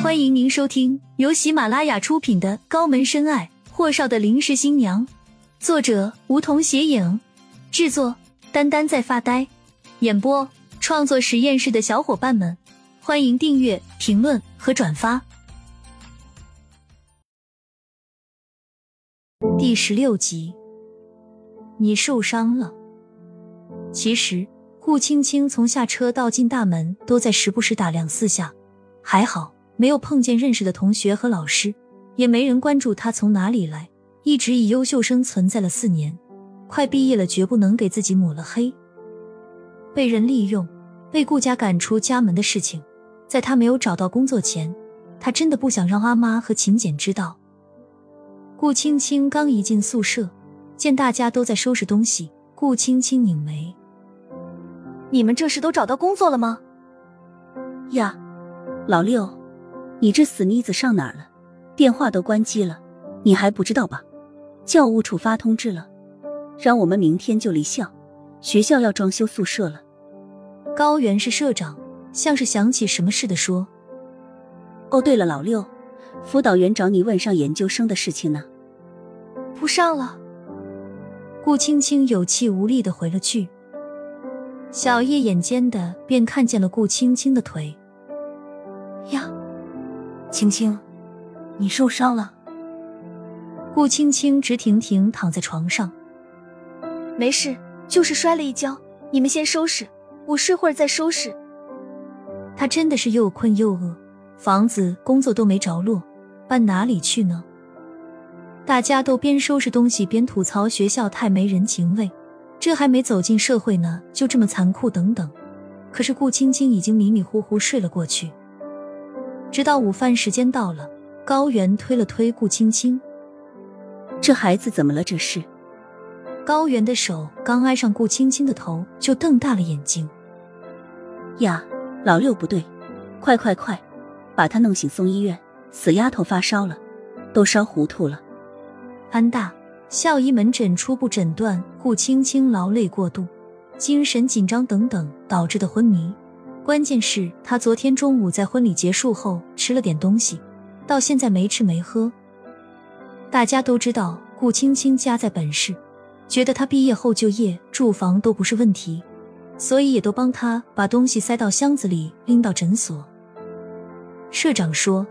欢迎您收听由喜马拉雅出品的《高门深爱：霍少的临时新娘》，作者梧桐斜影，制作丹丹在发呆，演播创作实验室的小伙伴们，欢迎订阅、评论和转发。第十六集，你受伤了。其实顾青青从下车到进大门都在时不时打量四下，还好。没有碰见认识的同学和老师，也没人关注他从哪里来，一直以优秀生存在了四年，快毕业了，绝不能给自己抹了黑。被人利用，被顾家赶出家门的事情，在他没有找到工作前，他真的不想让阿妈和秦简知道。顾青青刚一进宿舍，见大家都在收拾东西，顾青青拧眉：“你们这是都找到工作了吗？”呀，老六。你这死妮子上哪儿了？电话都关机了，你还不知道吧？教务处发通知了，让我们明天就离校。学校要装修宿舍了。高原是社长，像是想起什么似的说：“哦，对了，老六，辅导员找你问上研究生的事情呢。”不上了。顾青青有气无力的回了句。小叶眼尖的便看见了顾青青的腿。呀。青青，你受伤了。顾青青直挺挺躺在床上，没事，就是摔了一跤。你们先收拾，我睡会儿再收拾。他真的是又困又饿，房子、工作都没着落，搬哪里去呢？大家都边收拾东西边吐槽学校太没人情味，这还没走进社会呢，就这么残酷等等。可是顾青青已经迷迷糊糊睡了过去。直到午饭时间到了，高原推了推顾青青：“这孩子怎么了？这是？”高原的手刚挨上顾青青的头，就瞪大了眼睛：“呀，老六不对，快快快，把他弄醒送医院！死丫头发烧了，都烧糊涂了。”安大校医门诊初步诊断顾青青劳累过度、精神紧张等等导致的昏迷。关键是，他昨天中午在婚礼结束后吃了点东西，到现在没吃没喝。大家都知道顾青青家在本市，觉得他毕业后就业、住房都不是问题，所以也都帮他把东西塞到箱子里，拎到诊所。社长说：“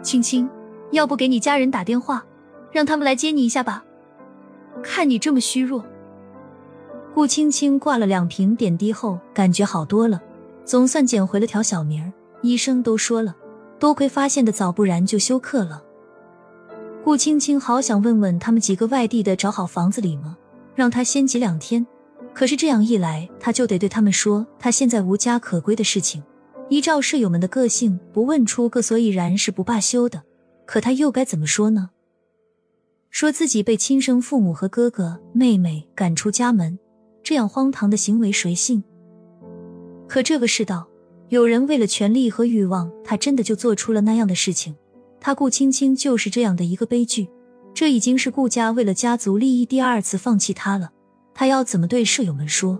青青，要不给你家人打电话，让他们来接你一下吧？看你这么虚弱。”顾青青挂了两瓶点滴后，感觉好多了。总算捡回了条小命儿，医生都说了，多亏发现的早，不然就休克了。顾青青好想问问他们几个外地的找好房子里吗？让他先挤两天。可是这样一来，他就得对他们说他现在无家可归的事情。依照舍友们的个性，不问出个所以然是不罢休的。可他又该怎么说呢？说自己被亲生父母和哥哥妹妹赶出家门，这样荒唐的行为谁信？可这个世道，有人为了权力和欲望，他真的就做出了那样的事情。他顾青青就是这样的一个悲剧。这已经是顾家为了家族利益第二次放弃他了。他要怎么对舍友们说？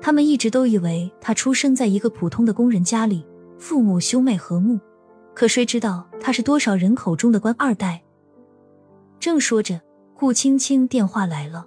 他们一直都以为他出生在一个普通的工人家里，父母兄妹和睦。可谁知道他是多少人口中的官二代？正说着，顾青青电话来了。